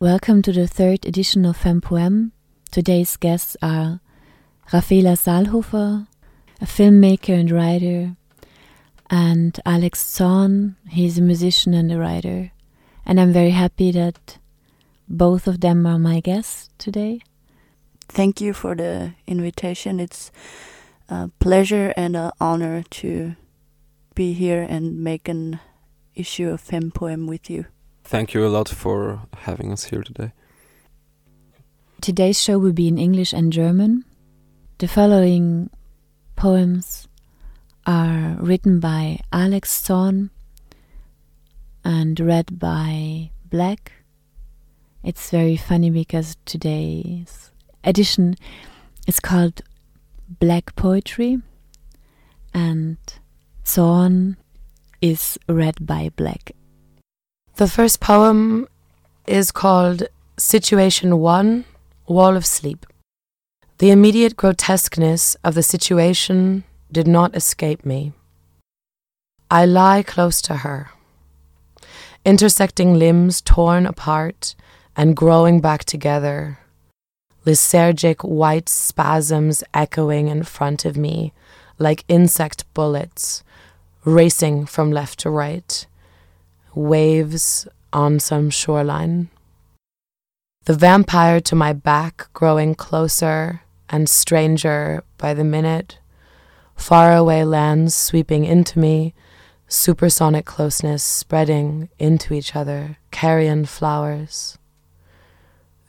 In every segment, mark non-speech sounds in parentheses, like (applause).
Welcome to the third edition of Fempoem. Today's guests are Raphaela Salhofer, a filmmaker and writer, and Alex Zorn. He's a musician and a writer. And I'm very happy that both of them are my guests today. Thank you for the invitation. It's a pleasure and an honor to be here and make an issue of Fempoem with you. Thank you a lot for having us here today. Today's show will be in English and German. The following poems are written by Alex Zorn and read by Black. It's very funny because today's edition is called Black Poetry and Zorn is read by Black. The first poem is called Situation 1 Wall of Sleep. The immediate grotesqueness of the situation did not escape me. I lie close to her, intersecting limbs torn apart and growing back together, lysergic white spasms echoing in front of me like insect bullets, racing from left to right waves on some shoreline. The vampire to my back growing closer and stranger by the minute, faraway lands sweeping into me, supersonic closeness spreading into each other, carrion flowers.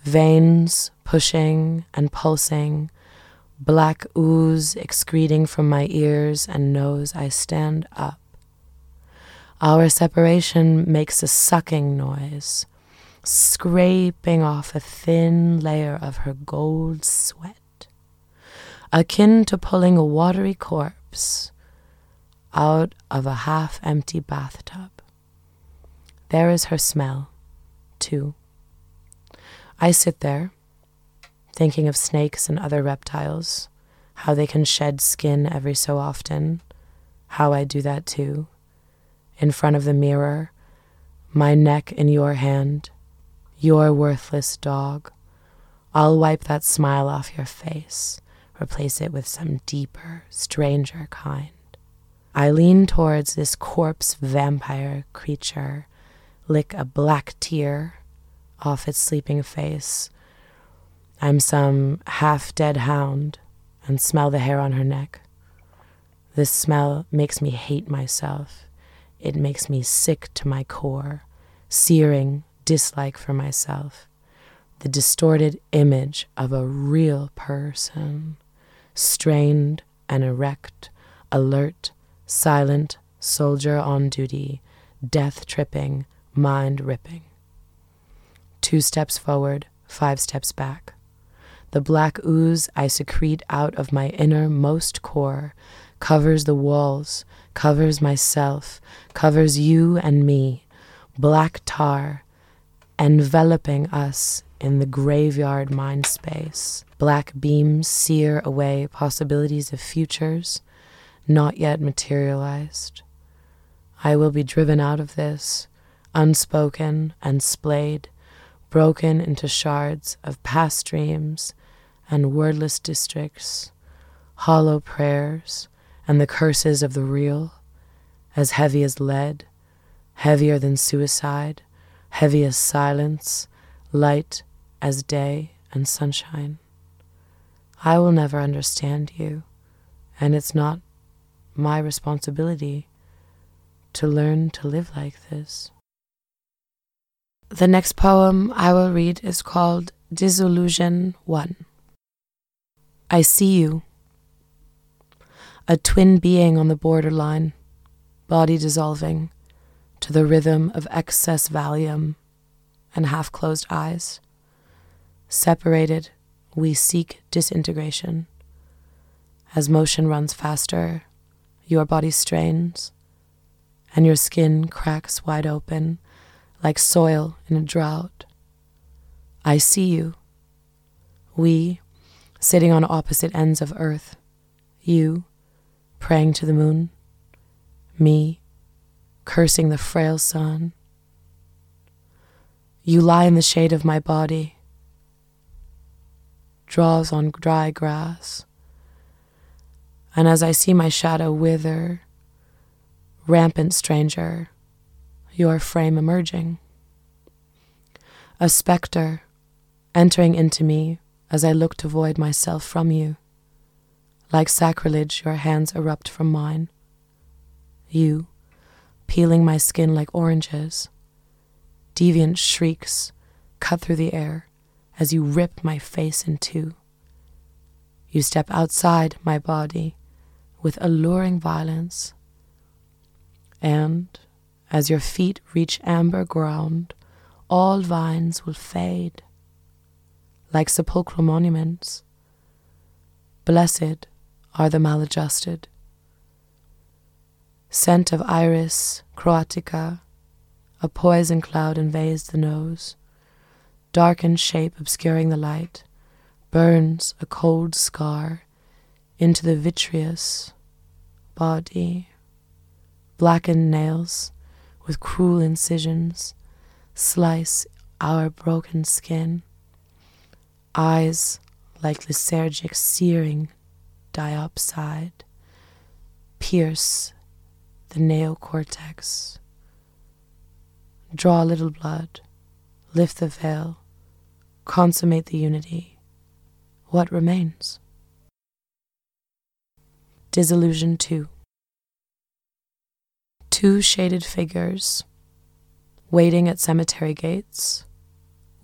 Veins pushing and pulsing, black ooze excreting from my ears and nose, I stand up. Our separation makes a sucking noise, scraping off a thin layer of her gold sweat, akin to pulling a watery corpse out of a half empty bathtub. There is her smell, too. I sit there, thinking of snakes and other reptiles, how they can shed skin every so often, how I do that too in front of the mirror, my neck in your hand, your worthless dog. I'll wipe that smile off your face, replace it with some deeper, stranger kind. I lean towards this corpse vampire creature, lick a black tear off its sleeping face. I'm some half dead hound and smell the hair on her neck. This smell makes me hate myself it makes me sick to my core, searing dislike for myself. The distorted image of a real person, strained and erect, alert, silent, soldier on duty, death tripping, mind ripping. Two steps forward, five steps back. The black ooze I secrete out of my innermost core covers the walls, covers myself, covers you and me, black tar, enveloping us in the graveyard mind space. Black beams sear away possibilities of futures not yet materialized. I will be driven out of this, unspoken and splayed, broken into shards of past dreams and wordless districts, hollow prayers, and the curses of the real, as heavy as lead, heavier than suicide, heavy as silence, light as day and sunshine. I will never understand you, and it's not my responsibility to learn to live like this. The next poem I will read is called Disillusion 1. I see you a twin being on the borderline, body dissolving to the rhythm of excess Valium and half closed eyes. Separated, we seek disintegration. As motion runs faster, your body strains, and your skin cracks wide open like soil in a drought. I see you. We, sitting on opposite ends of earth, you, praying to the moon, me cursing the frail sun. You lie in the shade of my body, draws on dry grass, and as I see my shadow wither, rampant stranger, your frame emerging. A spectre entering into me as I look to void myself from you. Like sacrilege, your hands erupt from mine. You, peeling my skin like oranges. Deviant shrieks cut through the air as you rip my face in two. You step outside my body with alluring violence. And as your feet reach amber ground, all vines will fade like sepulchral monuments. Blessed are the maladjusted. Scent of iris croatica, a poison cloud invades the nose. Darkened shape obscuring the light, burns a cold scar into the vitreous body. Blackened nails with cruel incisions slice our broken skin. Eyes like lysergic searing diopside pierce the neocortex. Draw a little blood, lift the veil, consummate the unity. What remains? Disillusion 2 Two shaded figures waiting at cemetery gates,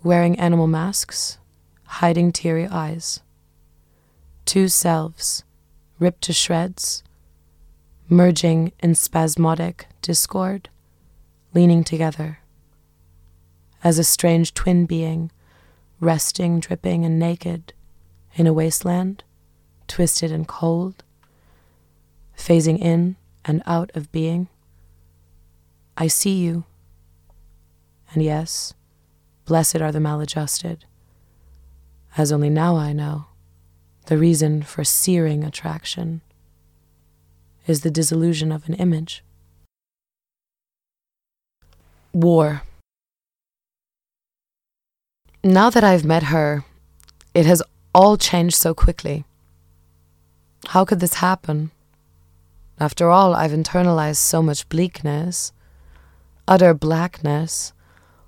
wearing animal masks, hiding teary eyes. Two selves, ripped to shreds, merging in spasmodic discord, leaning together. As a strange twin being, resting, dripping, and naked in a wasteland, twisted and cold, phasing in and out of being. I see you. And yes, blessed are the maladjusted, as only now I know the reason for searing attraction is the disillusion of an image. War. Now that I've met her, it has all changed so quickly. How could this happen? After all, I've internalized so much bleakness, utter blackness,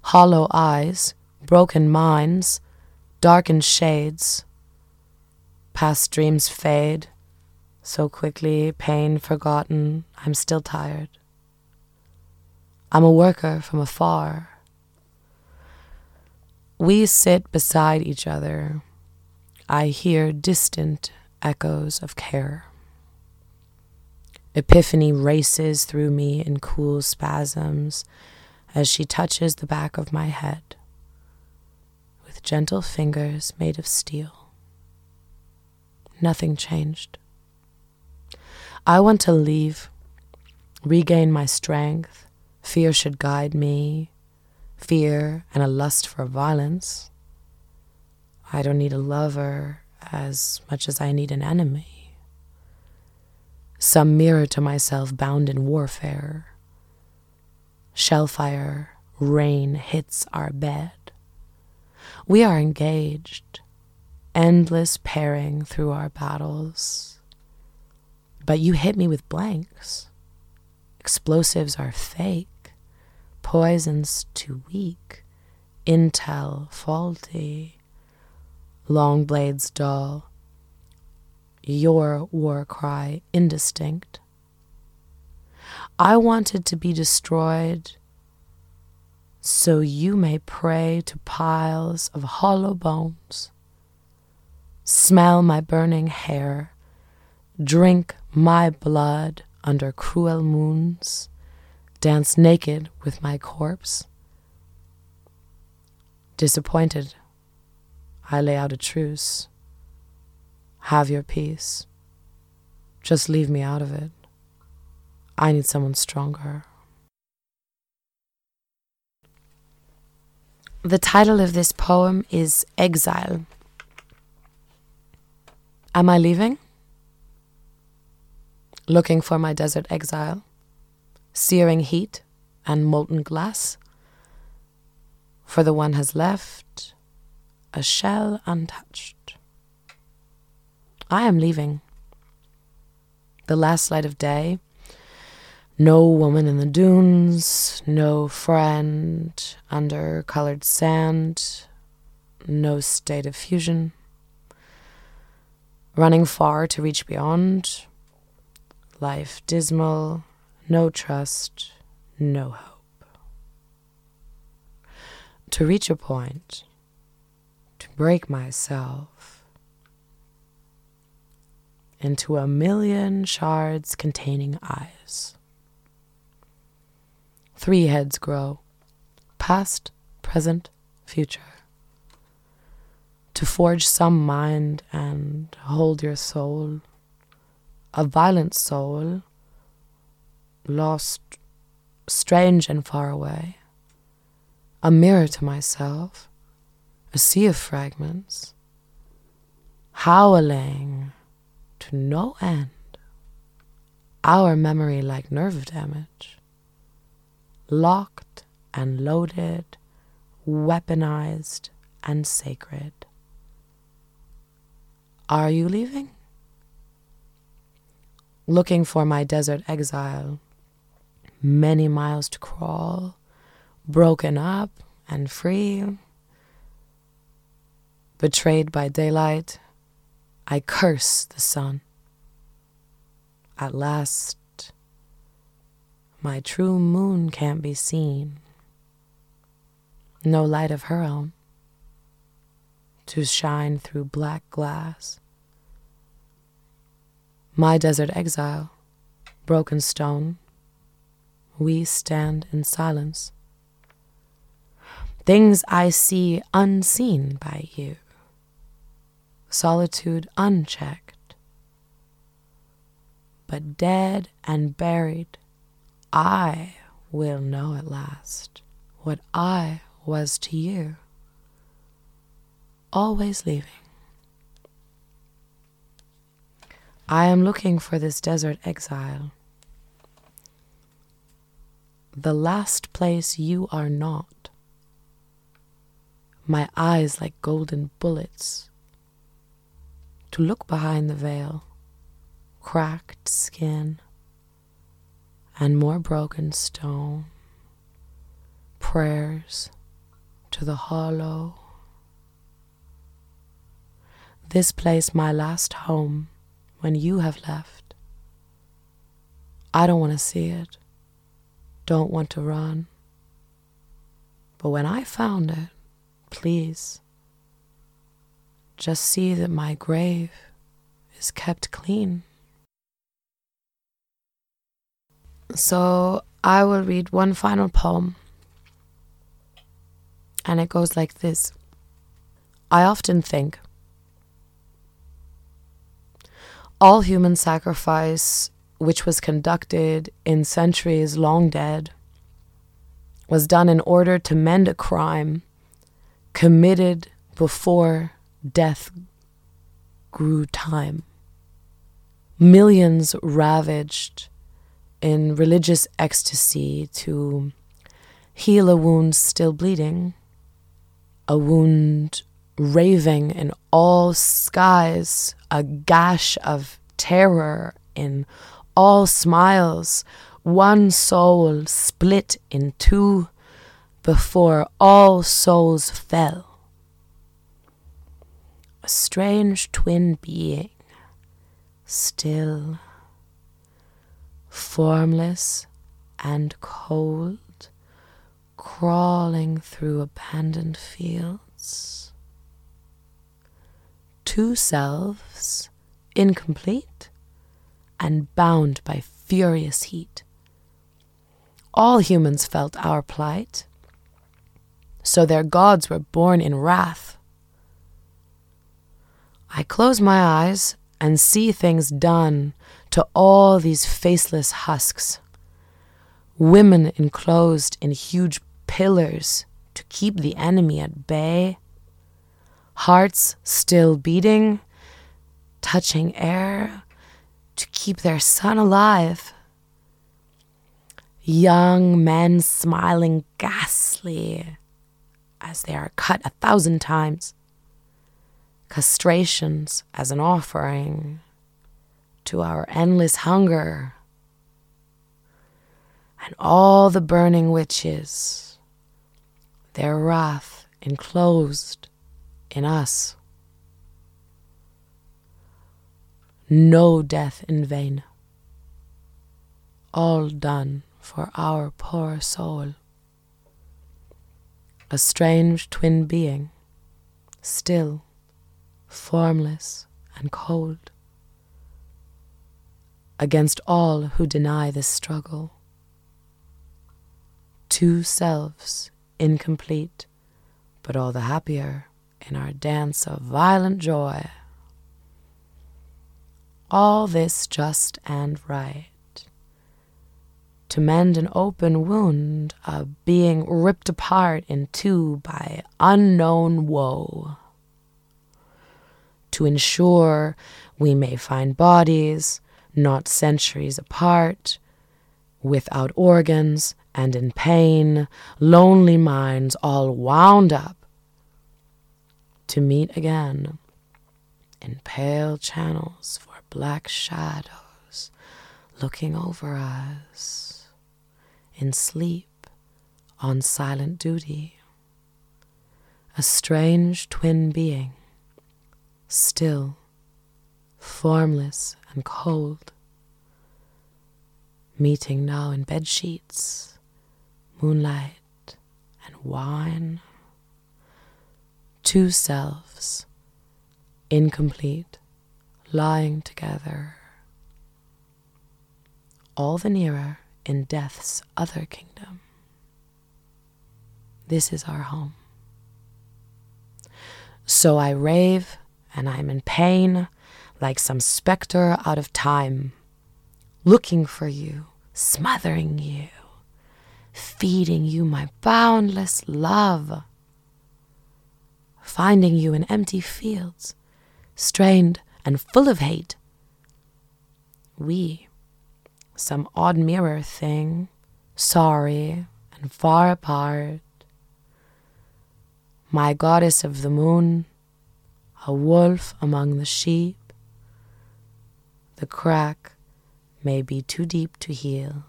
hollow eyes, broken minds, darkened shades. Past dreams fade so quickly, pain forgotten, I'm still tired. I'm a worker from afar. We sit beside each other. I hear distant echoes of care. Epiphany races through me in cool spasms as she touches the back of my head with gentle fingers made of steel. Nothing changed. I want to leave, regain my strength. Fear should guide me, fear and a lust for violence. I don't need a lover as much as I need an enemy. Some mirror to myself bound in warfare. Shellfire, rain hits our bed. We are engaged, endless pairing through our battles but you hit me with blanks. Explosives are fake, poisons too weak, intel faulty, long blades dull, your war cry indistinct. I wanted to be destroyed so you may pray to piles of hollow bones. Smell my burning hair, drink my blood under cruel moons, dance naked with my corpse. Disappointed, I lay out a truce. Have your peace. Just leave me out of it. I need someone stronger. The title of this poem is Exile. Am I leaving? looking for my desert exile, searing heat and molten glass, for the one has left a shell untouched. I am leaving. The last light of day. No woman in the dunes, no friend under colored sand, no state of fusion. Running far to reach beyond, life dismal, no trust, no hope. To reach a point, to break myself into a million shards containing eyes. Three heads grow past, present, future. To forge some mind and hold your soul, a violent soul, lost, strange and far away, a mirror to myself, a sea of fragments, howling to no end, our memory like nerve damage, locked and loaded, weaponized and sacred. Are you leaving? Looking for my desert exile, many miles to crawl, broken up and free. Betrayed by daylight, I curse the sun. At last, my true moon can't be seen. No light of her own to shine through black glass. My desert exile, broken stone, we stand in silence. Things I see unseen by you, solitude unchecked, but dead and buried, I will know at last what I was to you always leaving. I am looking for this desert exile, the last place you are not. My eyes like golden bullets to look behind the veil, cracked skin, and more broken stone, prayers to the hollow this place my last home when you have left. I don't want to see it, don't want to run. But when I found it, please, just see that my grave is kept clean. So I will read one final poem, and it goes like this I often think all human sacrifice, which was conducted in centuries long dead, was done in order to mend a crime committed before death grew time. Millions ravaged in religious ecstasy to heal a wound still bleeding, a wound raving in all skies, a gash of terror in all smiles, one soul split in two before all souls fell. A strange twin being, still, formless and cold, crawling through abandoned fields two selves, incomplete and bound by furious heat. All humans felt our plight, so their gods were born in wrath. I close my eyes and see things done to all these faceless husks. Women enclosed in huge pillars to keep the enemy at bay hearts still beating, touching air to keep their son alive. Young men smiling ghastly as they are cut a thousand times, castrations as an offering to our endless hunger, and all the burning witches, their wrath enclosed in us. No death in vain, all done for our poor soul. A strange twin being, still, formless, and cold. Against all who deny this struggle. Two selves, incomplete, but all the happier in our dance of violent joy. All this just and right to mend an open wound, a being ripped apart in two by unknown woe. To ensure we may find bodies not centuries apart, without organs and in pain, lonely minds all wound up, to meet again in pale channels for black shadows looking over us in sleep, on silent duty. A strange twin being, still, formless and cold, meeting now in bed sheets, moonlight, and wine. Two selves, incomplete, lying together, all the nearer in death's other kingdom. This is our home. So I rave and I'm in pain like some specter out of time, looking for you, smothering you, feeding you my boundless love, finding you in empty fields, strained and full of hate. We some odd mirror thing, sorry and far apart. My goddess of the moon, a wolf among the sheep. The crack may be too deep to heal.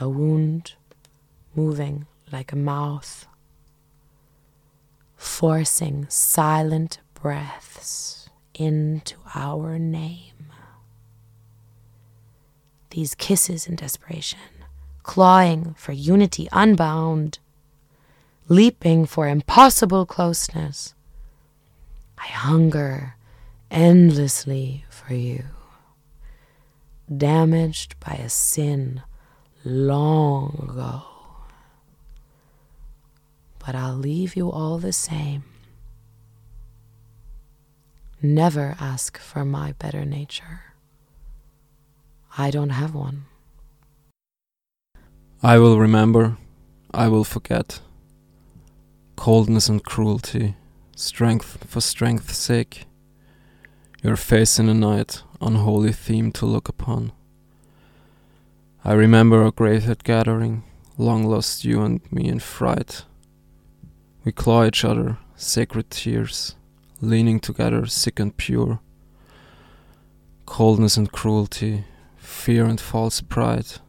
A wound moving like a mouth, forcing silent breaths into our name these kisses in desperation, clawing for unity unbound, leaping for impossible closeness. I hunger endlessly for you, damaged by a sin long ago. But I'll leave you all the same. Never ask for my better nature. I don't have one. I will remember, I will forget. Coldness and cruelty, strength for strength's sake. Your face in the night, unholy theme to look upon. I remember our graveyard gathering, long lost you and me in fright. We claw each other, sacred tears, leaning together, sick and pure. Coldness and cruelty, fear and false pride,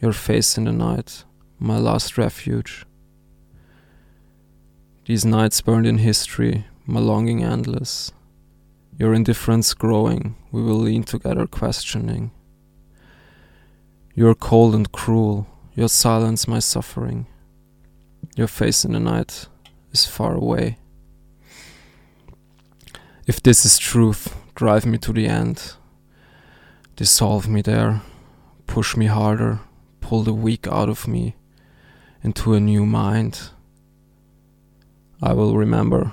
your face in the night, my last refuge. These nights burned in history, my longing endless. Your indifference growing, we will lean together questioning. You are cold and cruel, your silence my suffering. Your face in the night is far away. If this is truth, drive me to the end dissolve me there, push me harder, pull the weak out of me into a new mind. I will remember,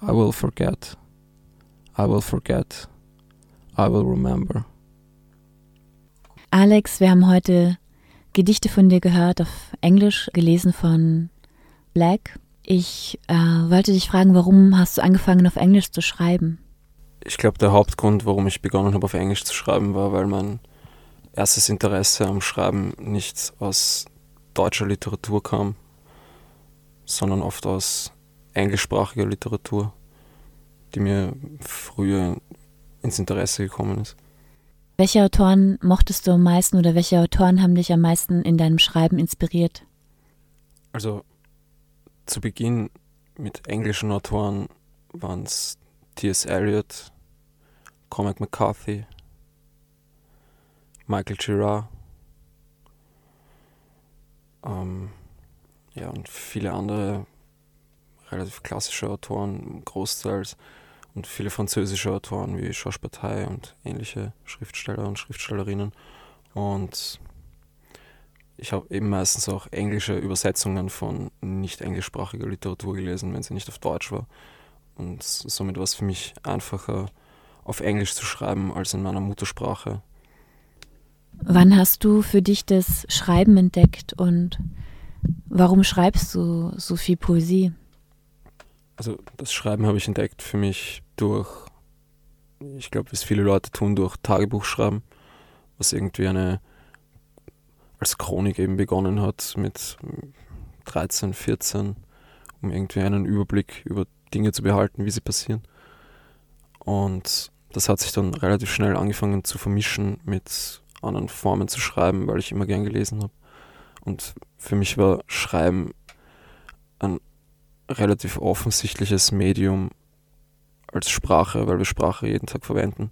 I will forget, I will forget, I will remember. Alex, wir haben heute Gedichte von dir gehört, auf Englisch gelesen von Black. Ich äh, wollte dich fragen, warum hast du angefangen, auf Englisch zu schreiben? ich glaube, der Hauptgrund, warum ich begonnen habe, auf Englisch zu schreiben, war, weil mein erstes Interesse am Schreiben nicht aus deutscher Literatur kam, sondern oft aus englischsprachiger Literatur, die mir früher ins Interesse gekommen ist. Welche Autoren mochtest du am meisten oder welche Autoren haben dich am meisten in deinem Schreiben inspiriert? Also zu Beginn mit englischen Autoren waren es T.S. Eliot, Cormac McCarthy, Michael Girard ähm, ja, und viele andere relativ klassische Autoren, großteils, und viele französische Autoren wie Georges Bataille und ähnliche Schriftsteller und Schriftstellerinnen. Und ich habe eben meistens auch englische Übersetzungen von nicht englischsprachiger Literatur gelesen, wenn sie nicht auf Deutsch war. Und somit war es für mich einfacher, auf Englisch zu schreiben als in meiner Muttersprache. Wann hast du für dich das Schreiben entdeckt und warum schreibst du so viel Poesie? Also das Schreiben habe ich entdeckt für mich durch, ich glaube, was viele Leute tun, durch Tagebuchschreiben, was irgendwie eine als Chronik eben begonnen hat mit 13, 14, um irgendwie einen Überblick über Dinge zu behalten, wie sie passieren. Und das hat sich dann relativ schnell angefangen zu vermischen mit anderen Formen zu schreiben, weil ich immer gern gelesen habe. Und für mich war Schreiben ein relativ offensichtliches Medium als Sprache, weil wir Sprache jeden Tag verwenden.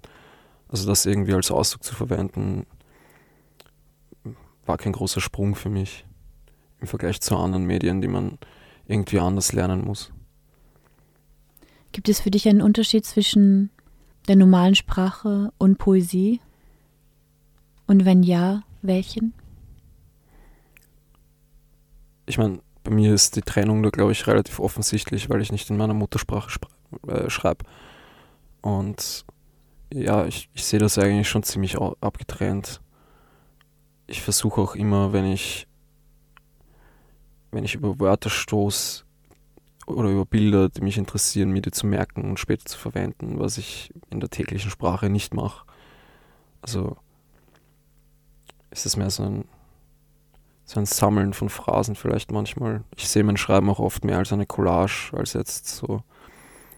Also das irgendwie als Ausdruck zu verwenden, war kein großer Sprung für mich im Vergleich zu anderen Medien, die man irgendwie anders lernen muss. Gibt es für dich einen Unterschied zwischen der normalen Sprache und Poesie? Und wenn ja, welchen? Ich meine, bei mir ist die Trennung da, glaube ich, relativ offensichtlich, weil ich nicht in meiner Muttersprache äh, schreibe. Und ja, ich, ich sehe das eigentlich schon ziemlich abgetrennt. Ich versuche auch immer, wenn ich, wenn ich über Wörter stoße oder über Bilder, die mich interessieren, mir die zu merken und später zu verwenden, was ich in der täglichen Sprache nicht mache. Also ist es mehr so ein, so ein Sammeln von Phrasen vielleicht manchmal. Ich sehe mein Schreiben auch oft mehr als eine Collage, als jetzt so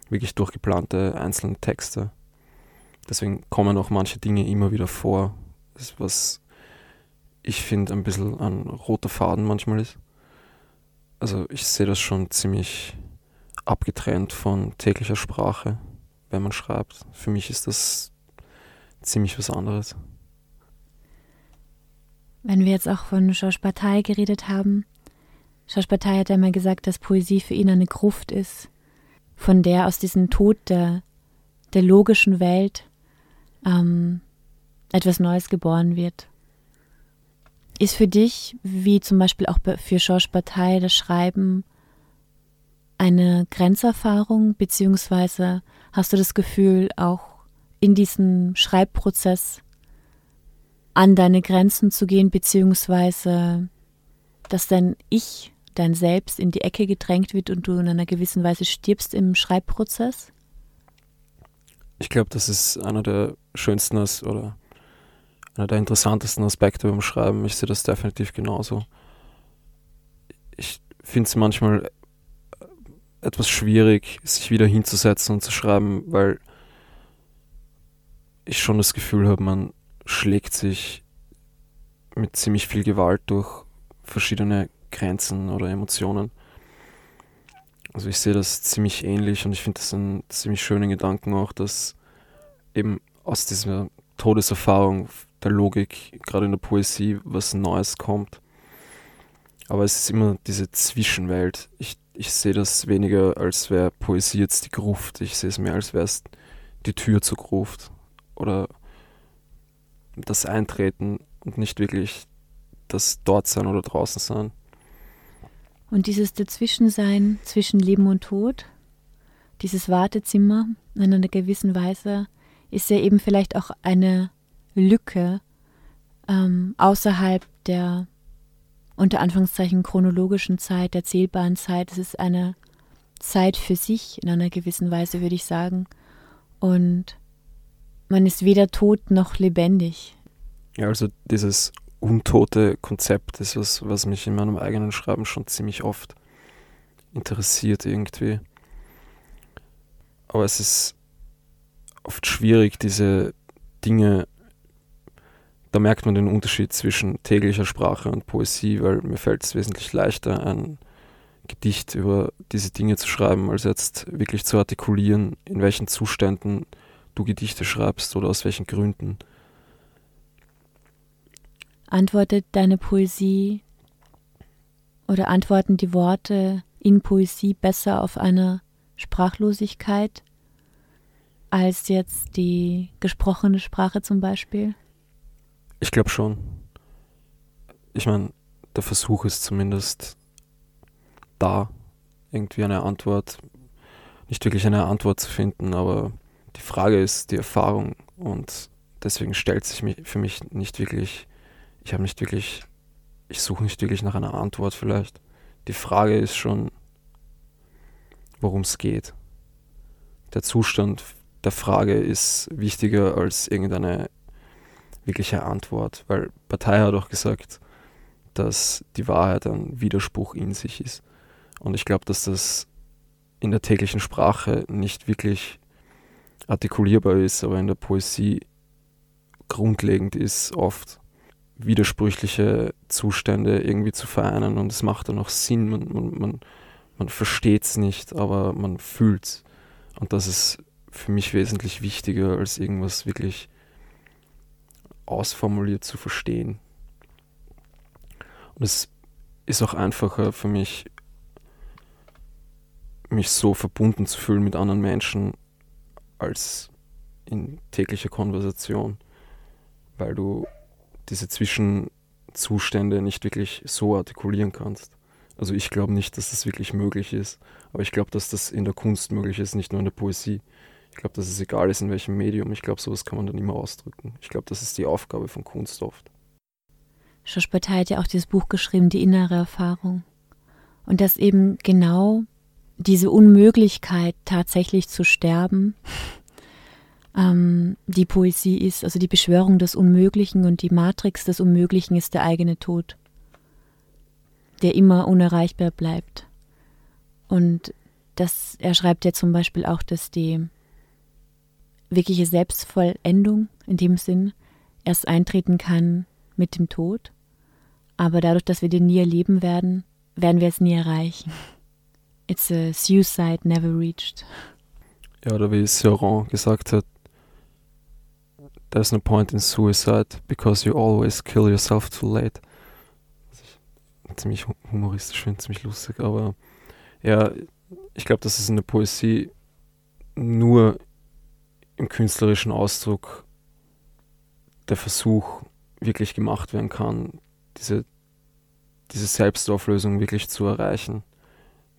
wirklich durchgeplante einzelne Texte. Deswegen kommen auch manche Dinge immer wieder vor, das was ich finde ein bisschen ein roter Faden manchmal ist. Also ich sehe das schon ziemlich abgetrennt von täglicher Sprache, wenn man schreibt. Für mich ist das ziemlich was anderes. Wenn wir jetzt auch von Georges Bataille geredet haben, Georges Bataille hat einmal gesagt, dass Poesie für ihn eine Gruft ist, von der aus diesem Tod der, der logischen Welt ähm, etwas Neues geboren wird. Ist für dich, wie zum Beispiel auch für Georges Bataille, das Schreiben eine Grenzerfahrung, beziehungsweise hast du das Gefühl, auch in diesem Schreibprozess an deine Grenzen zu gehen, beziehungsweise dass dein Ich, dein Selbst in die Ecke gedrängt wird und du in einer gewissen Weise stirbst im Schreibprozess? Ich glaube, das ist einer der schönsten oder einer der interessantesten Aspekte beim Schreiben. Ich sehe das definitiv genauso. Ich finde es manchmal etwas schwierig, sich wieder hinzusetzen und zu schreiben, weil ich schon das Gefühl habe, man schlägt sich mit ziemlich viel Gewalt durch verschiedene Grenzen oder Emotionen. Also ich sehe das ziemlich ähnlich und ich finde das einen ziemlich schönen Gedanken auch, dass eben aus dieser Todeserfahrung der Logik, gerade in der Poesie, was Neues kommt. Aber es ist immer diese Zwischenwelt. Ich, ich sehe das weniger, als wäre Poesie jetzt die Gruft. Ich sehe es mehr, als wäre es die Tür zur Gruft. Oder das Eintreten und nicht wirklich das Dortsein oder draußen sein. Und dieses Dazwischensein zwischen Leben und Tod, dieses Wartezimmer in einer gewissen Weise, ist ja eben vielleicht auch eine Lücke ähm, außerhalb der unter Anführungszeichen chronologischen Zeit, der zählbaren Zeit. Es ist eine Zeit für sich in einer gewissen Weise, würde ich sagen. Und man ist weder tot noch lebendig. Ja, also dieses untote Konzept ist was, was mich in meinem eigenen Schreiben schon ziemlich oft interessiert irgendwie. Aber es ist oft schwierig, diese Dinge, da merkt man den Unterschied zwischen täglicher Sprache und Poesie, weil mir fällt es wesentlich leichter, ein Gedicht über diese Dinge zu schreiben, als jetzt wirklich zu artikulieren, in welchen Zuständen du Gedichte schreibst oder aus welchen Gründen. Antwortet deine Poesie oder antworten die Worte in Poesie besser auf eine Sprachlosigkeit als jetzt die gesprochene Sprache zum Beispiel? Ich glaube schon. Ich meine, der Versuch ist zumindest da, irgendwie eine Antwort, nicht wirklich eine Antwort zu finden, aber die Frage ist die Erfahrung und deswegen stellt sich für mich nicht wirklich, ich habe nicht wirklich, ich suche nicht wirklich nach einer Antwort vielleicht. Die Frage ist schon, worum es geht. Der Zustand der Frage ist wichtiger als irgendeine wirkliche Antwort, weil Partei hat auch gesagt, dass die Wahrheit ein Widerspruch in sich ist. Und ich glaube, dass das in der täglichen Sprache nicht wirklich artikulierbar ist, aber in der Poesie grundlegend ist, oft widersprüchliche Zustände irgendwie zu vereinen und es macht dann auch Sinn. Man, man, man, man versteht es nicht, aber man fühlt es. Und das ist für mich wesentlich wichtiger, als irgendwas wirklich ausformuliert zu verstehen. Und es ist auch einfacher für mich, mich so verbunden zu fühlen mit anderen Menschen, als in täglicher Konversation, weil du diese Zwischenzustände nicht wirklich so artikulieren kannst. Also ich glaube nicht, dass das wirklich möglich ist, aber ich glaube, dass das in der Kunst möglich ist, nicht nur in der Poesie. Ich glaube, dass es egal ist, in welchem Medium. Ich glaube, sowas kann man dann immer ausdrücken. Ich glaube, das ist die Aufgabe von Kunst oft. Schorsch Bataille hat ja auch dieses Buch geschrieben, Die innere Erfahrung. Und dass eben genau diese Unmöglichkeit, tatsächlich zu sterben, (laughs) ähm, die Poesie ist, also die Beschwörung des Unmöglichen und die Matrix des Unmöglichen ist der eigene Tod, der immer unerreichbar bleibt. Und das, er schreibt ja zum Beispiel auch, dass die wirkliche Selbstvollendung in dem Sinn erst eintreten kann mit dem Tod. Aber dadurch, dass wir den nie erleben werden, werden wir es nie erreichen. It's a suicide never reached. Ja, oder wie Sioran gesagt hat, there's no point in suicide because you always kill yourself too late. Ziemlich humoristisch finde, ziemlich lustig, aber ja, ich glaube, dass es in der Poesie nur im künstlerischen Ausdruck der Versuch wirklich gemacht werden kann, diese, diese Selbstauflösung wirklich zu erreichen.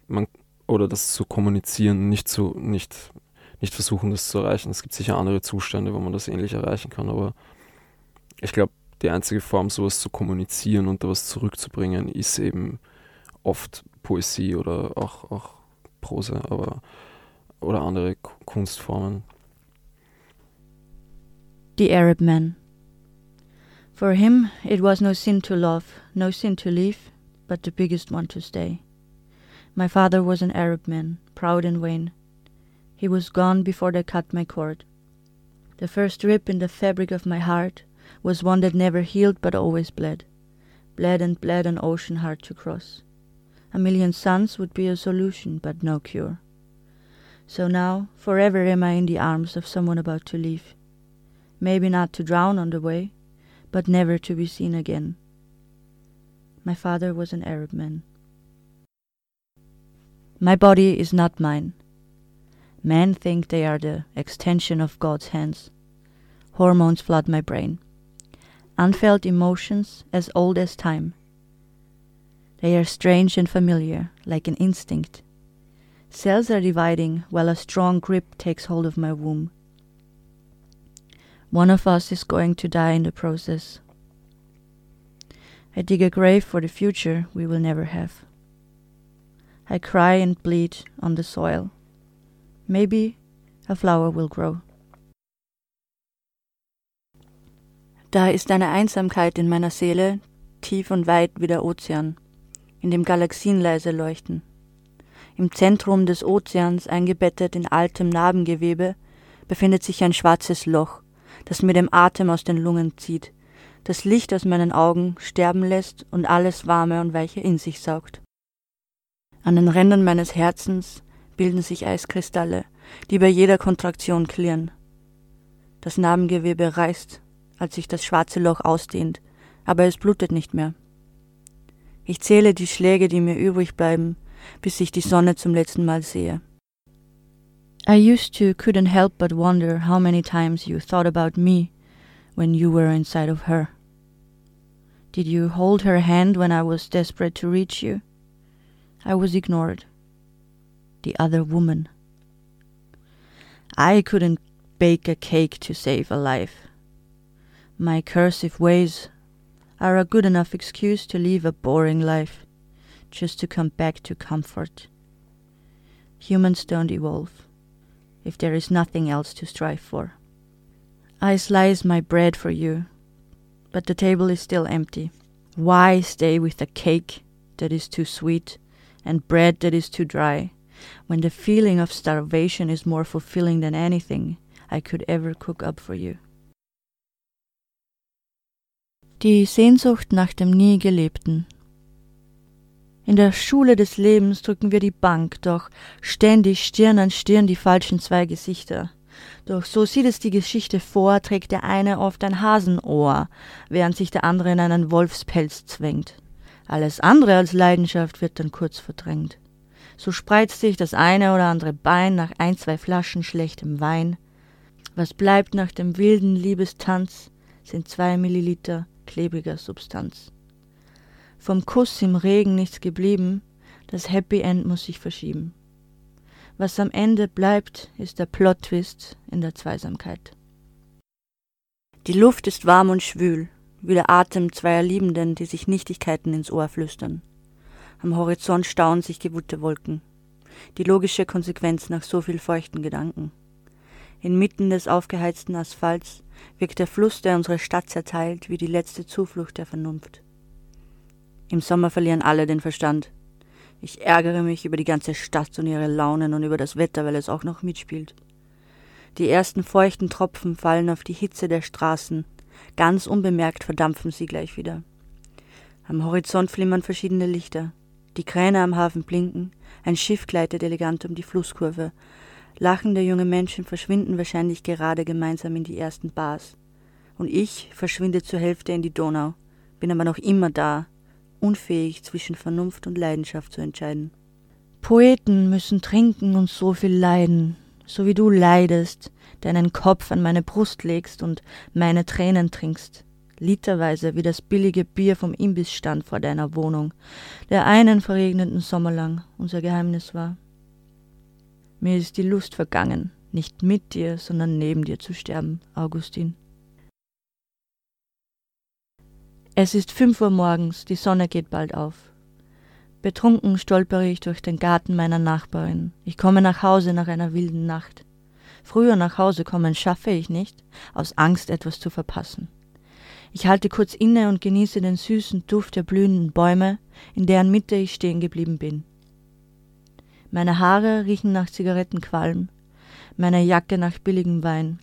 Man, oder das zu kommunizieren, nicht, zu, nicht, nicht versuchen, das zu erreichen. Es gibt sicher andere Zustände, wo man das ähnlich erreichen kann, aber ich glaube, die einzige Form, sowas zu kommunizieren und da was zurückzubringen, ist eben oft Poesie oder auch, auch Prosa aber, oder andere Kunstformen. The Arab man. For him, it was no sin to love, no sin to leave, but the biggest one to stay. My father was an Arab man, proud and vain. He was gone before they cut my cord. The first rip in the fabric of my heart was one that never healed but always bled. Bled and bled an ocean hard to cross. A million suns would be a solution, but no cure. So now, forever am I in the arms of someone about to leave maybe not to drown on the way, but never to be seen again. My father was an Arab man. My body is not mine. Men think they are the extension of God's hands. Hormones flood my brain. Unfelt emotions as old as time. They are strange and familiar, like an instinct. Cells are dividing while a strong grip takes hold of my womb. One of us is going to die in the process. I dig a grave for the future we will never have. I cry and bleed on the soil. Maybe a flower will grow. Da ist eine Einsamkeit in meiner Seele, tief und weit wie der Ozean, in dem Galaxien leise leuchten. Im Zentrum des Ozeans, eingebettet in altem Narbengewebe, befindet sich ein schwarzes Loch, das mir den Atem aus den Lungen zieht, das Licht aus meinen Augen sterben lässt und alles Warme und Weiche in sich saugt. An den Rändern meines Herzens bilden sich Eiskristalle, die bei jeder Kontraktion klirren. Das Narbengewebe reißt, als sich das schwarze Loch ausdehnt, aber es blutet nicht mehr. Ich zähle die Schläge, die mir übrig bleiben, bis ich die Sonne zum letzten Mal sehe. I used to couldn't help but wonder how many times you thought about me when you were inside of her. Did you hold her hand when I was desperate to reach you? I was ignored. The other woman. I couldn't bake a cake to save a life. My cursive ways are a good enough excuse to live a boring life, just to come back to comfort. Humans don't evolve if there is nothing else to strive for. I slice my bread for you, but the table is still empty. Why stay with a cake that is too sweet and bread that is too dry when the feeling of starvation is more fulfilling than anything I could ever cook up for you? Die Sehnsucht nach dem nie Gelebten. In der Schule des Lebens drücken wir die Bank, doch ständig Stirn an Stirn die falschen zwei Gesichter. Doch so sieht es die Geschichte vor, trägt der eine oft ein Hasenohr, während sich der andere in einen Wolfspelz zwängt. Alles andere als Leidenschaft wird dann kurz verdrängt. So spreizt sich das eine oder andere Bein nach ein, zwei Flaschen schlechtem Wein. Was bleibt nach dem wilden Liebestanz, sind zwei Milliliter klebriger Substanz. Vom Kuss im Regen nichts geblieben, das Happy End muss sich verschieben. Was am Ende bleibt, ist der Plot-Twist in der Zweisamkeit. Die Luft ist warm und schwül, wie der Atem zweier Liebenden, die sich Nichtigkeiten ins Ohr flüstern. Am Horizont stauen sich gewutte Wolken. Die logische Konsequenz nach so viel feuchten Gedanken. Inmitten des aufgeheizten Asphalts wirkt der Fluss, der unsere Stadt zerteilt, wie die letzte Zuflucht der Vernunft. Im Sommer verlieren alle den Verstand. Ich ärgere mich über die ganze Stadt und ihre Launen und über das Wetter, weil es auch noch mitspielt. Die ersten feuchten Tropfen fallen auf die Hitze der Straßen, ganz unbemerkt verdampfen sie gleich wieder. Am Horizont flimmern verschiedene Lichter, die Kräne am Hafen blinken, ein Schiff gleitet elegant um die Flusskurve, Lachende junge Menschen verschwinden wahrscheinlich gerade gemeinsam in die ersten Bars. Und ich verschwinde zur Hälfte in die Donau, bin aber noch immer da, unfähig zwischen Vernunft und Leidenschaft zu entscheiden. Poeten müssen trinken und so viel leiden, so wie du leidest, deinen Kopf an meine Brust legst und meine Tränen trinkst, literweise wie das billige Bier vom Imbissstand vor deiner Wohnung, der einen verregneten Sommer lang unser Geheimnis war. Mir ist die Lust vergangen, nicht mit dir, sondern neben dir zu sterben, Augustin. Es ist fünf Uhr morgens, die Sonne geht bald auf. Betrunken stolpere ich durch den Garten meiner Nachbarin. Ich komme nach Hause nach einer wilden Nacht. Früher nach Hause kommen schaffe ich nicht, aus Angst etwas zu verpassen. Ich halte kurz inne und genieße den süßen Duft der blühenden Bäume, in deren Mitte ich stehen geblieben bin. Meine Haare riechen nach Zigarettenqualm, meine Jacke nach billigem Wein.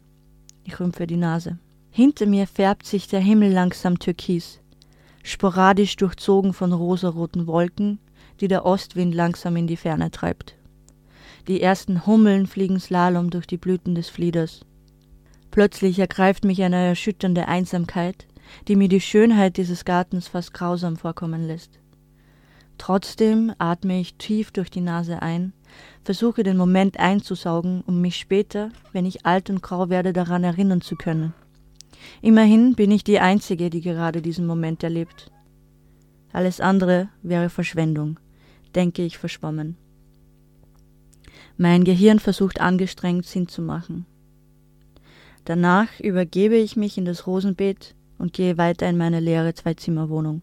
Ich rümpfe die Nase. Hinter mir färbt sich der Himmel langsam türkis, sporadisch durchzogen von rosaroten Wolken, die der Ostwind langsam in die Ferne treibt. Die ersten Hummeln fliegen Slalom durch die Blüten des Flieders. Plötzlich ergreift mich eine erschütternde Einsamkeit, die mir die Schönheit dieses Gartens fast grausam vorkommen lässt. Trotzdem atme ich tief durch die Nase ein, versuche den Moment einzusaugen, um mich später, wenn ich alt und grau werde, daran erinnern zu können. Immerhin bin ich die Einzige, die gerade diesen Moment erlebt. Alles andere wäre Verschwendung, denke ich verschwommen. Mein Gehirn versucht angestrengt Sinn zu machen. Danach übergebe ich mich in das Rosenbeet und gehe weiter in meine leere Zwei-Zimmer-Wohnung.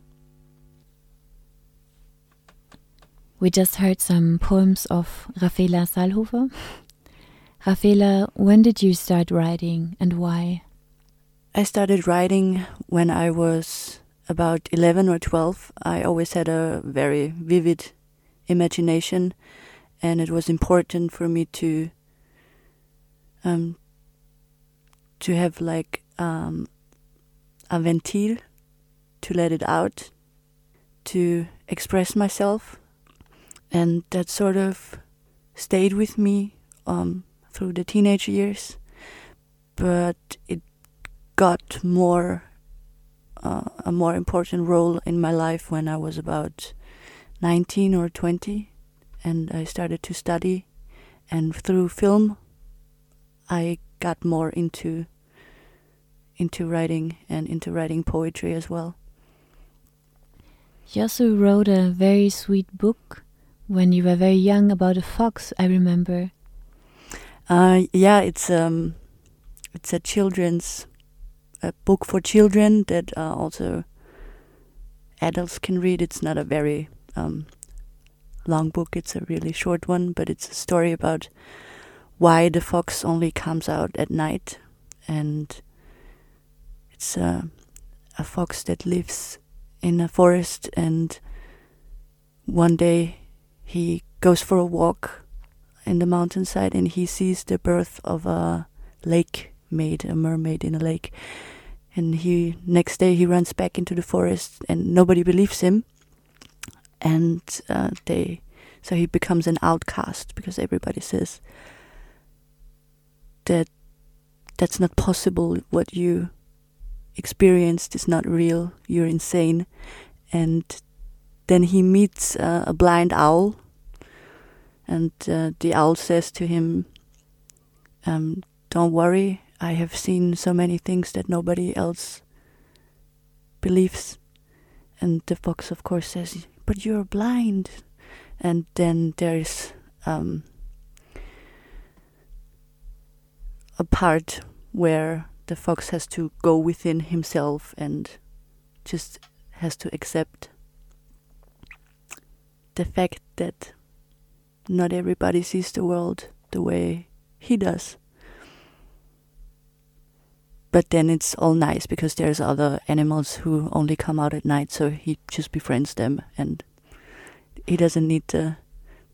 We just heard some poems of Rafaela Salhofer. Rafaela, when did you start writing and why? I started writing when I was about 11 or 12. I always had a very vivid imagination and it was important for me to um, to have like um, a ventil to let it out, to express myself, and that sort of stayed with me um, through the teenage years. But it got more uh, a more important role in my life when I was about 19 or 20 and I started to study and through film I got more into into writing and into writing poetry as well. You also wrote a very sweet book when you were very young about a fox, I remember. Uh, yeah, it's um, it's a children's a book for children that uh, also adults can read. It's not a very um, long book; it's a really short one, but it's a story about why the fox only comes out at night, and it's uh, a fox that lives in a forest, and one day he goes for a walk in the mountainside, and he sees the birth of a lake maid, a mermaid in a lake. And he next day he runs back into the forest, and nobody believes him. And uh, they, so he becomes an outcast because everybody says that that's not possible. What you experienced is not real. You're insane. And then he meets uh, a blind owl, and uh, the owl says to him, um, "Don't worry, I have seen so many things that nobody else believes." And the fox, of course, says, "But you're blind." And then there's um, a part where the fox has to go within himself and just has to accept the fact that not everybody sees the world the way he does. But then it's all nice because there's other animals who only come out at night, so he just befriends them and he doesn't need the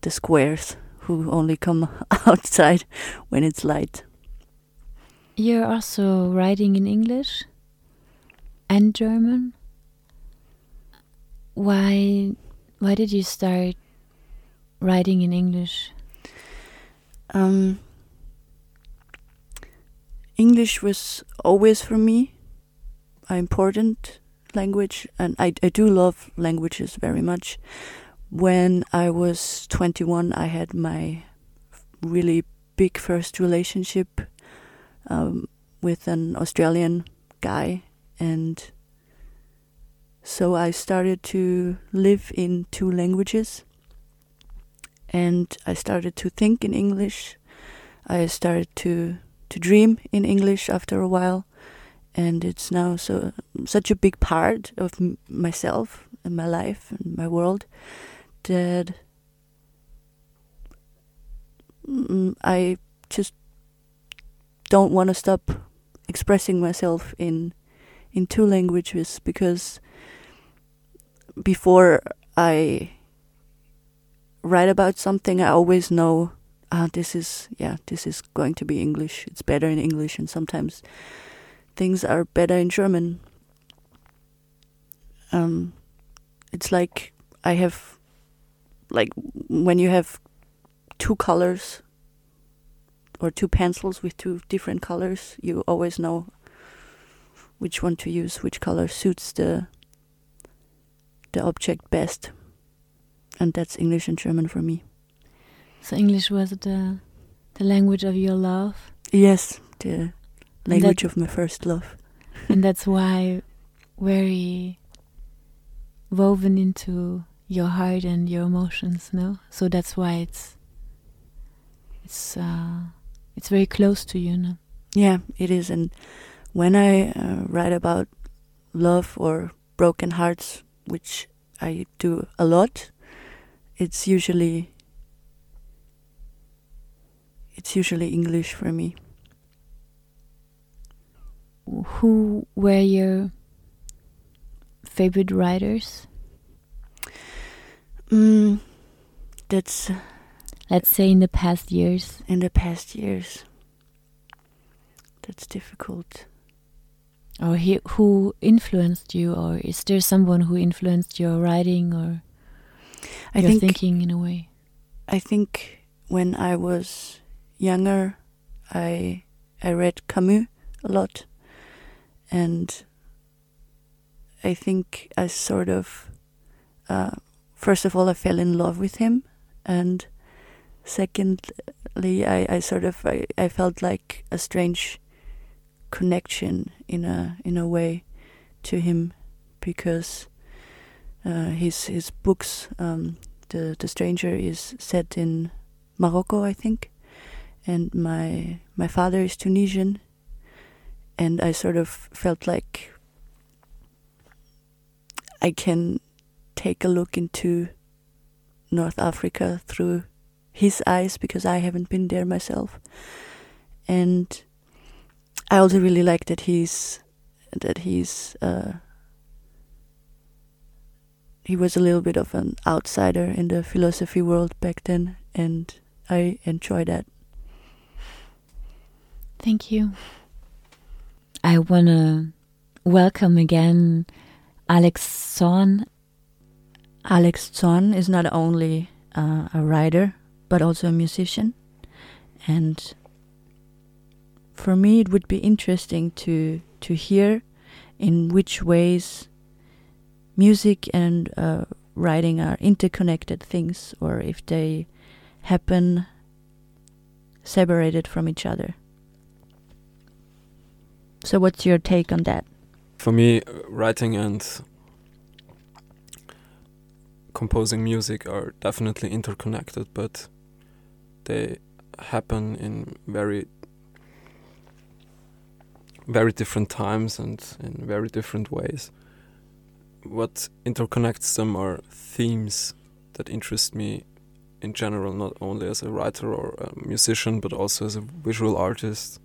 the squares who only come (laughs) outside when it's light. You're also writing in English and German. Why why did you start writing in English? Um, English was always for me an important language, and I, I do love languages very much. When I was 21, I had my really big first relationship um, with an Australian guy, and so I started to live in two languages, and I started to think in English. I started to to dream in English after a while, and it's now so such a big part of myself and my life and my world that mm, I just don't want to stop expressing myself in in two languages because before I write about something, I always know, ah, this is yeah, this is going to be English. It's better in English, and sometimes things are better in German. Um, it's like I have, like when you have two colors or two pencils with two different colors, you always know which one to use, which color suits the the object best. And that's English and German for me. So English was the the language of your love, Yes, the language of my first love. and that's why very woven into your heart and your emotions. No, so that's why it's it's uh, it's very close to you. No, Yeah, it is. And when I uh, write about love or broken hearts, which I do a lot, it's usually it's usually English for me. who were your favorite writers? Mm, that's let's say in the past years? In the past years, that's difficult. Or he, who influenced you, or is there someone who influenced your writing or I your think thinking in a way? I think when I was younger, I I read Camus a lot, and I think I sort of, uh, first of all, I fell in love with him, and secondly, I, I sort of I, I felt like a strange connection in a in a way to him because uh, his his books um, the the stranger is set in Morocco I think and my my father is Tunisian and I sort of felt like I can take a look into North Africa through his eyes because I haven't been there myself. And I also really like that he's that he's uh, he was a little bit of an outsider in the philosophy world back then, and I enjoy that. Thank you. I want to welcome again Alex Zorn. Alex Zorn is not only uh, a writer but also a musician, and for me it would be interesting to to hear in which ways music and uh, writing are interconnected things, or if they happen separated from each other. So, what's your take on that? For me, uh, writing and composing music are definitely interconnected, but they happen in very very different times and in very different ways. What interconnects them are themes that interest me in general, not only as a writer or a musician, but also as a visual artist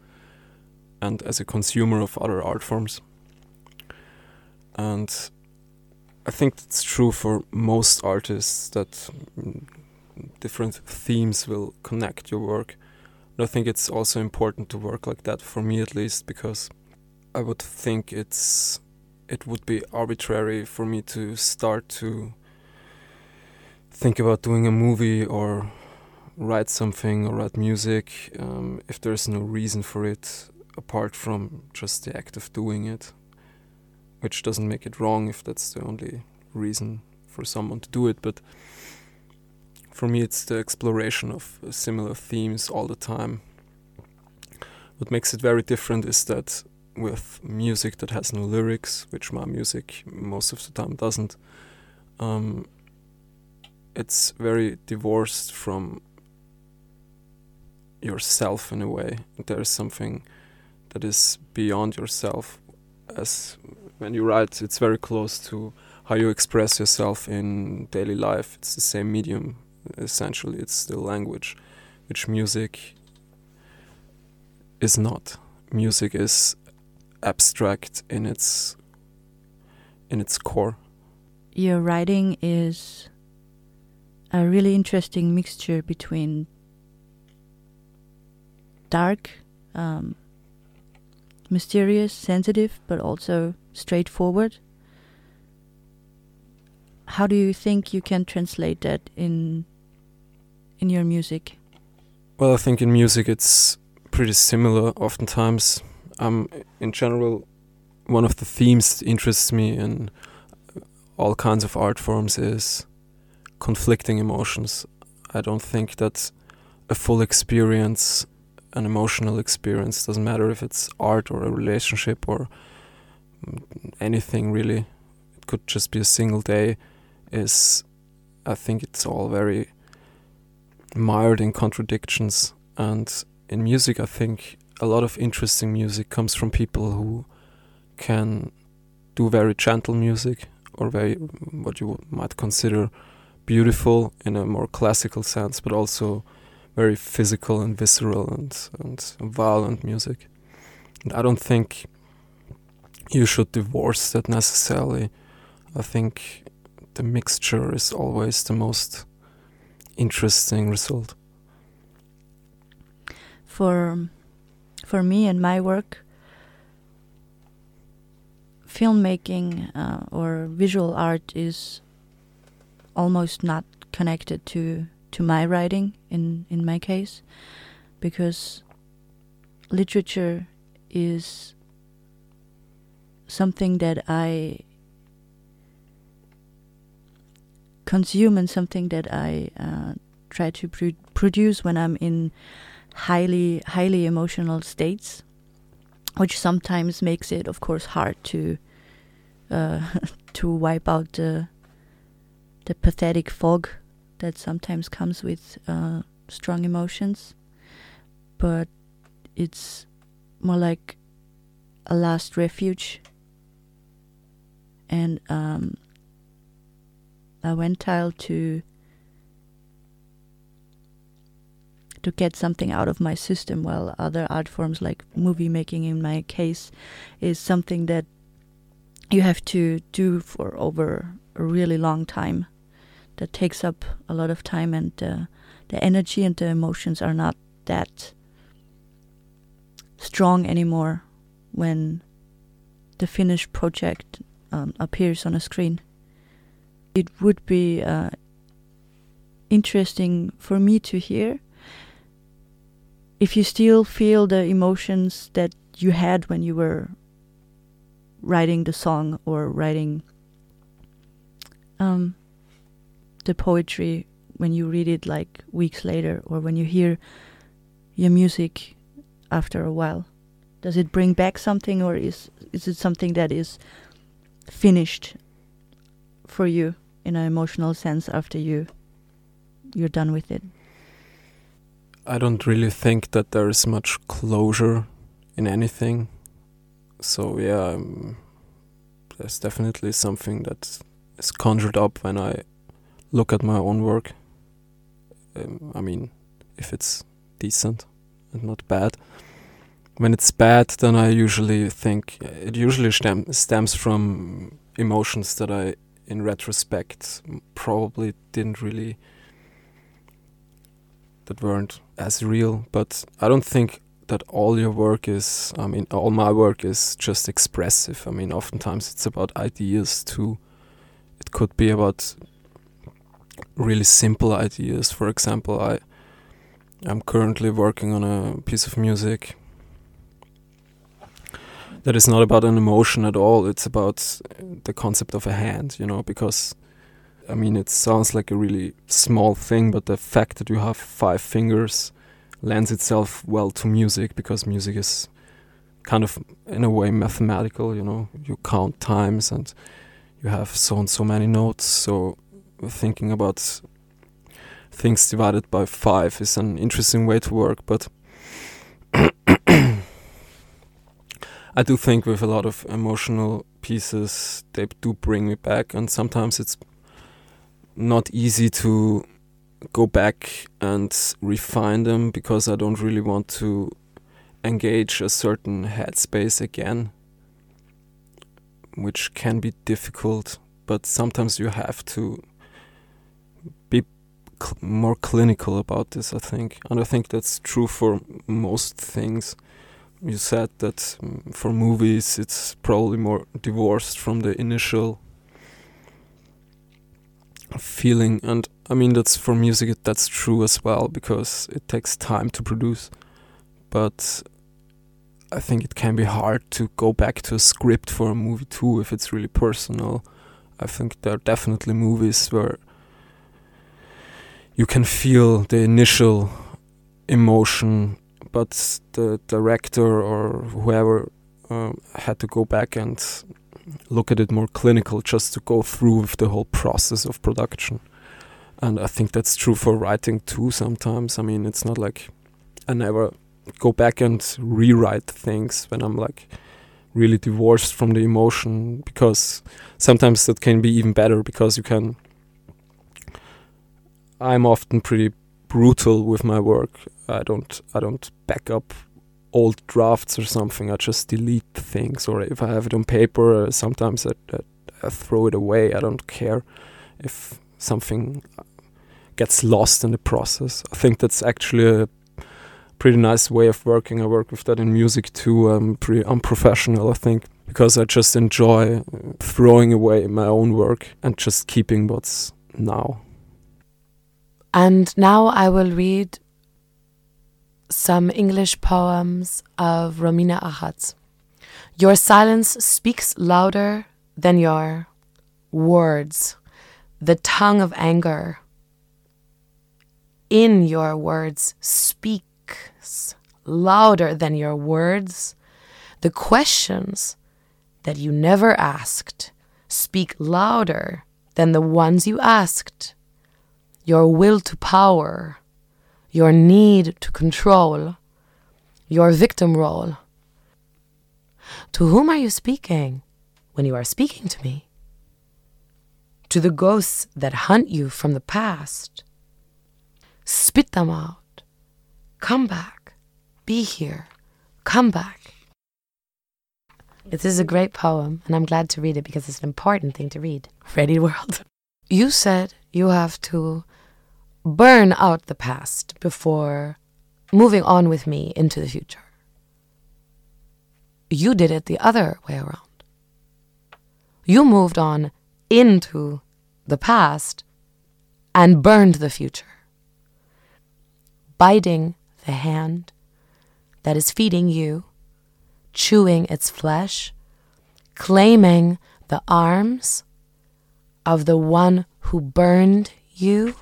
and as a consumer of other art forms. And I think it's true for most artists that mm, different themes will connect your work. But I think it's also important to work like that for me at least because I would think it's it would be arbitrary for me to start to think about doing a movie or write something or write music um, if there's no reason for it apart from just the act of doing it, which doesn't make it wrong if that's the only reason for someone to do it. But for me, it's the exploration of similar themes all the time. What makes it very different is that with music that has no lyrics, which my music most of the time doesn't, um, it's very divorced from yourself in a way. There's something that is beyond yourself. As when you write, it's very close to how you express yourself in daily life. It's the same medium, essentially. It's the language, which music is not. Music is abstract in its in its core. Your writing is a really interesting mixture between dark, um, mysterious, sensitive, but also straightforward. How do you think you can translate that in in your music? Well, I think in music it's pretty similar. Oftentimes, um, in general, one of the themes that interests me in all kinds of art forms is conflicting emotions. I don't think that a full experience, an emotional experience, doesn't matter if it's art or a relationship or anything really. It could just be a single day. Is I think it's all very mired in contradictions. And in music, I think a lot of interesting music comes from people who can do very gentle music or very what you might consider beautiful in a more classical sense, but also very physical and visceral and, and violent music. And I don't think you should divorce that necessarily. I think the mixture is always the most interesting result. for for me and my work, filmmaking uh, or visual art is almost not connected to to my writing in in my case because literature is something that I consume and something that I uh, try to pr- produce when I'm in highly highly emotional states, which sometimes makes it, of course, hard to uh, (laughs) to wipe out the the pathetic fog that sometimes comes with uh, strong emotions, but it's more like a last refuge. And um, went ventile to to get something out of my system while other art forms like movie making in my case is something that you have to do for over a really long time that takes up a lot of time and uh, the energy and the emotions are not that strong anymore when the finished project um, appears on a screen. It would be uh, interesting for me to hear if you still feel the emotions that you had when you were writing the song or writing um, the poetry when you read it like weeks later or when you hear your music after a while does it bring back something or is is it something that is finished for you in an emotional sense after you you're done with it I don't really think that there is much closure in anything. So yeah, um, there's definitely something that is conjured up when I look at my own work. Um, I mean, if it's decent and not bad. When it's bad, then I usually think it usually stem, stems from emotions that I, in retrospect, probably didn't really that weren't as real. But I don't think that all your work is, I mean, all my work is just expressive. I mean, oftentimes it's about ideas too. It could be about really simple ideas. For example, I I'm currently working on a piece of music that is not about an emotion at all. It's about the concept of a hand, you know, because I mean, it sounds like a really small thing, but the fact that you have five fingers lends itself well to music because music is kind of, in a way, mathematical. You know, you count times and you have so and so many notes. So thinking about things divided by five is an interesting way to work, but. (coughs) I do think with a lot of emotional pieces, they do bring me back, and sometimes it's not easy to go back and refine them because I don't really want to engage a certain headspace again, which can be difficult, but sometimes you have to be cl more clinical about this, I think. And I think that's true for most things. You said that um, for movies it's probably more divorced from the initial feeling and i mean that's for music that's true as well because it takes time to produce but i think it can be hard to go back to a script for a movie too if it's really personal i think there are definitely movies where you can feel the initial emotion but the director or whoever um, had to go back and look at it more clinical, just to go through with the whole process of production. And I think that's true for writing too. Sometimes, I mean, it's not like I never go back and rewrite things when I'm like really divorced from the emotion because sometimes that can be even better because you can I'm often pretty brutal with my work. I don't I don't back up old drafts or something, I just delete things. Or if I have it on paper, uh, sometimes I, I, I, throw it away. I don't care if something gets lost in the process. I think that's actually a pretty nice way of working. I work with that in music too. I'm pretty unprofessional, I think, because I just enjoy throwing away my own work and just keeping what's now. And now I will read some English poems of Romina Achatz. Your silence speaks louder than your words, the tongue of anger. In your words speaks louder than your words. The questions that you never asked speak louder than the ones you asked. Your will to power, your need to control, your victim role. To whom are you speaking when you are speaking to me? To the ghosts that hunt you from the past. Spit them out. Come back. Be here. Come back. This is a great poem, and I'm glad to read it because it's an important thing to read. Ready, world? You said you have to burn out the past before moving on with me into the future. You did it the other way around. You moved on into the past and burned the future, biting the hand that is feeding you chewing its flesh, claiming the arms of the one who burned you,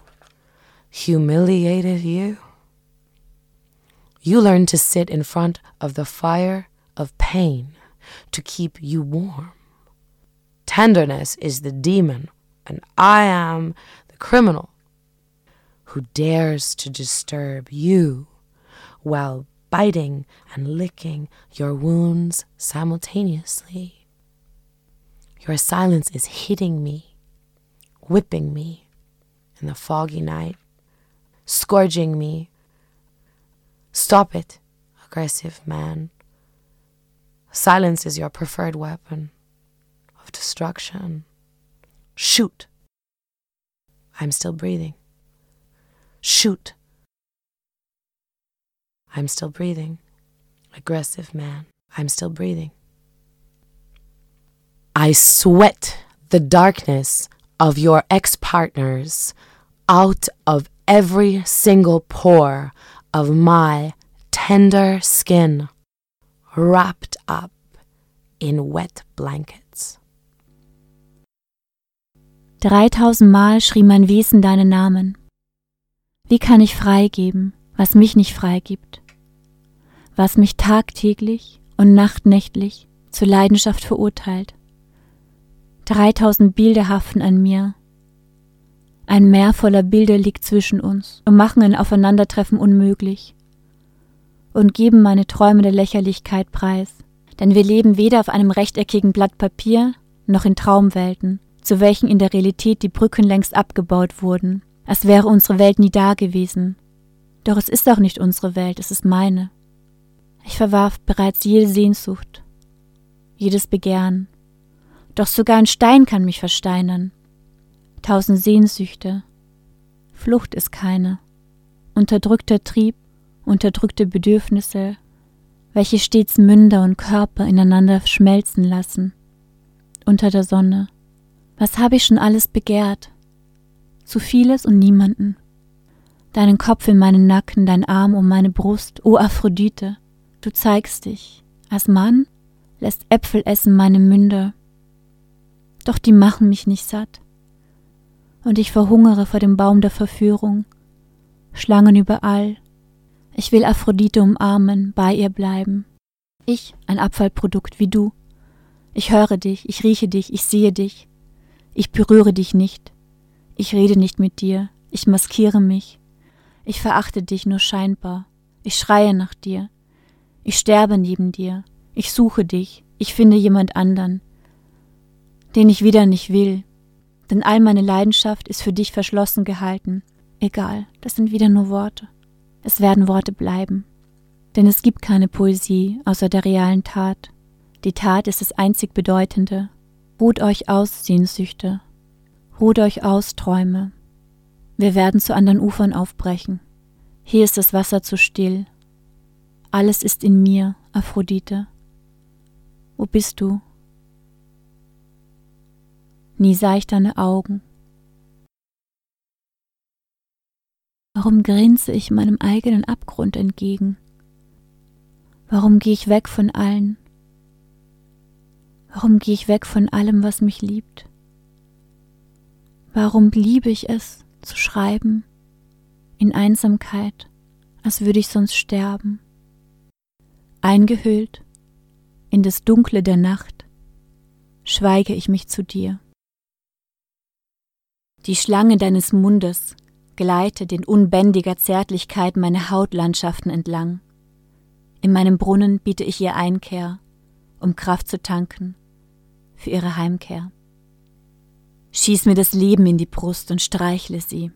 humiliated you. You learn to sit in front of the fire of pain to keep you warm. Tenderness is the demon, and I am the criminal who dares to disturb you while biting and licking your wounds simultaneously. Your silence is hitting me, whipping me in the foggy night, scourging me. Stop it, aggressive man. Silence is your preferred weapon of destruction. Shoot. I'm still breathing. Shoot. I'm still breathing. Aggressive man, I'm still breathing. I sweat the darkness of your ex partners out of every single pore of my tender skin, wrapped up in wet blankets. 3000 Mal schrie mein Wesen deinen Namen. Wie kann ich freigeben, was mich nicht freigibt? was mich tagtäglich und nachtnächtlich zur Leidenschaft verurteilt. Dreitausend Bilder haften an mir. Ein Meer voller Bilder liegt zwischen uns und machen ein Aufeinandertreffen unmöglich und geben meine Träume der Lächerlichkeit preis, denn wir leben weder auf einem rechteckigen Blatt Papier noch in Traumwelten, zu welchen in der Realität die Brücken längst abgebaut wurden, als wäre unsere Welt nie da gewesen. Doch es ist auch nicht unsere Welt, es ist meine. Ich verwarf bereits jede Sehnsucht, jedes Begehren. Doch sogar ein Stein kann mich versteinern. Tausend Sehnsüchte. Flucht ist keine. Unterdrückter Trieb, unterdrückte Bedürfnisse, welche stets Münder und Körper ineinander schmelzen lassen. Unter der Sonne. Was habe ich schon alles begehrt? Zu vieles und niemanden. Deinen Kopf in meinen Nacken, dein Arm um meine Brust, o Aphrodite. Du zeigst dich. Als Mann lässt Äpfel essen meine Münder. Doch die machen mich nicht satt. Und ich verhungere vor dem Baum der Verführung. Schlangen überall. Ich will Aphrodite umarmen, bei ihr bleiben. Ich, ein Abfallprodukt wie du. Ich höre dich, ich rieche dich, ich sehe dich. Ich berühre dich nicht. Ich rede nicht mit dir. Ich maskiere mich. Ich verachte dich nur scheinbar. Ich schreie nach dir. Ich sterbe neben dir. Ich suche dich. Ich finde jemand anderen, den ich wieder nicht will. Denn all meine Leidenschaft ist für dich verschlossen gehalten. Egal, das sind wieder nur Worte. Es werden Worte bleiben. Denn es gibt keine Poesie außer der realen Tat. Die Tat ist das einzig Bedeutende. Ruht euch aus, Sehnsüchte. Ruht euch aus, Träume. Wir werden zu anderen Ufern aufbrechen. Hier ist das Wasser zu still, Alles ist in mir, Aphrodite. Wo bist du? Nie sah ich deine Augen. Warum grinse ich meinem eigenen Abgrund entgegen? Warum gehe ich weg von allen? Warum gehe ich weg von allem, was mich liebt? Warum liebe ich es, zu schreiben, in Einsamkeit, als würde ich sonst sterben? Eingehüllt in das Dunkle der Nacht, schweige ich mich zu dir. Die Schlange deines Mundes gleitet in unbändiger Zärtlichkeit meine Hautlandschaften entlang. In meinem Brunnen biete ich ihr Einkehr, um Kraft zu tanken für ihre Heimkehr. Schieß mir das Leben in die Brust und streichle sie.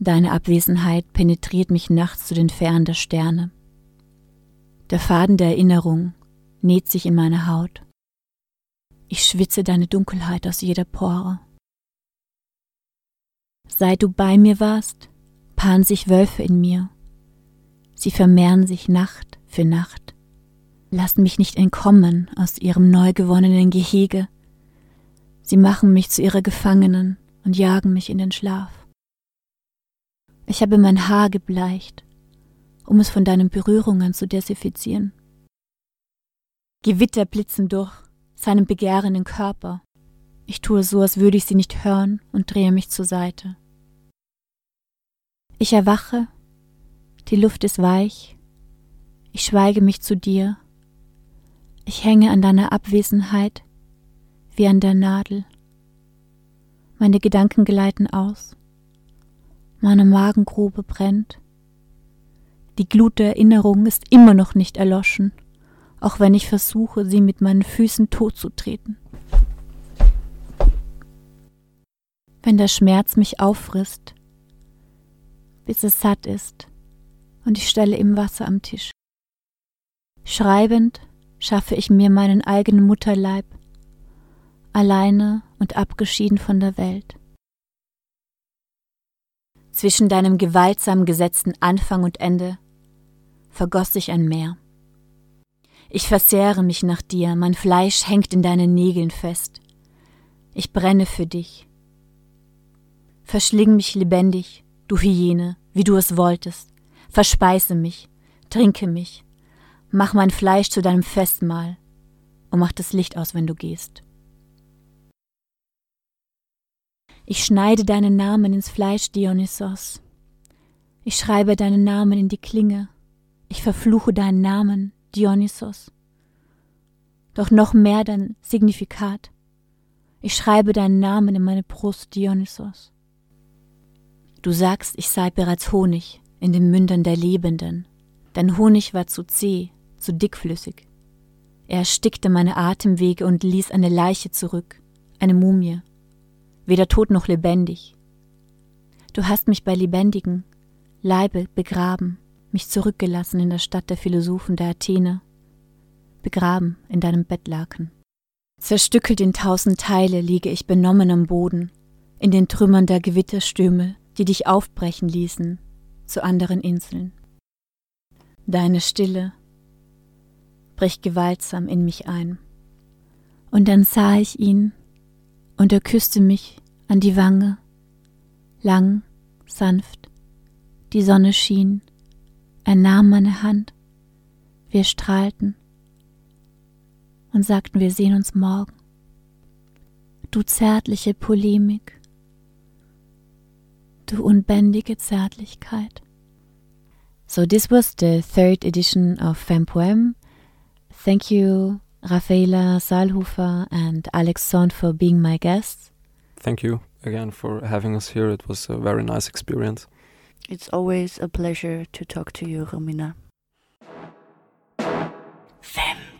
Deine Abwesenheit penetriert mich nachts zu den Fernen der Sterne. Der Faden der Erinnerung näht sich in meine Haut. Ich schwitze deine Dunkelheit aus jeder Pore. Seit du bei mir warst, paaren sich Wölfe in mir Sie vermehren sich Nacht für Nacht, lassen mich nicht entkommen aus ihrem neu gewonnenen Gehege. Sie machen mich zu ihrer Gefangenen und jagen mich in den Schlaf. Ich habe mein Haar gebleicht, um es von deinen Berührungen zu desinfizieren. Gewitter blitzen durch seinen begehrenden Körper. Ich tue so, als würde ich sie nicht hören und drehe mich zur Seite. Ich erwache die Luft ist weich, ich schweige mich zu dir, ich hänge an deiner Abwesenheit wie an der Nadel. Meine Gedanken gleiten aus, meine Magengrube brennt. Die Glut der Erinnerung ist immer noch nicht erloschen, auch wenn ich versuche, sie mit meinen Füßen totzutreten. Wenn der Schmerz mich auffrisst, bis es satt ist, und ich stelle ihm Wasser am Tisch. Schreibend schaffe ich mir meinen eigenen Mutterleib, alleine und abgeschieden von der Welt. Zwischen deinem gewaltsam gesetzten Anfang und Ende vergoss sich ein Meer. Ich versehre mich nach dir, mein Fleisch hängt in deinen Nägeln fest. Ich brenne für dich. Verschling mich lebendig, du Hyäne, wie du es wolltest. Verspeise mich, trinke mich, mach mein Fleisch zu deinem Festmahl und mach das Licht aus, wenn du gehst. Ich schneide deinen Namen ins Fleisch, Dionysos. Ich schreibe deinen Namen in die Klinge. Ich verfluche deinen Namen, Dionysos. Doch noch mehr dein Signifikat. Ich schreibe deinen Namen in meine Brust, Dionysos. Du sagst, ich sei bereits Honig, in den Mündern der Lebenden. Dein Honig war zu zäh, zu dickflüssig. Er erstickte meine Atemwege und ließ eine Leiche zurück, eine Mumie, weder tot noch lebendig. Du hast mich bei lebendigen Leibe begraben, mich zurückgelassen in der Stadt der Philosophen der Athene, begraben in deinem Bettlaken. Zerstückelt in tausend Teile liege ich benommen am Boden, in den Trümmern der Gewitterstürme, die dich aufbrechen ließen, zu anderen Inseln. Deine Stille bricht gewaltsam in mich ein. Und dann sah ich ihn, und er küsste mich an die Wange, lang, sanft, die Sonne schien, er nahm meine Hand, wir strahlten und sagten, wir sehen uns morgen. Du zärtliche Polemik, du unbändige Zärtlichkeit. So this was the third edition of Femme Poem. Thank you, Rafaela Salhofer and Alex Son for being my guests. Thank you again for having us here. It was a very nice experience. It's always a pleasure to talk to you, Romina. Femme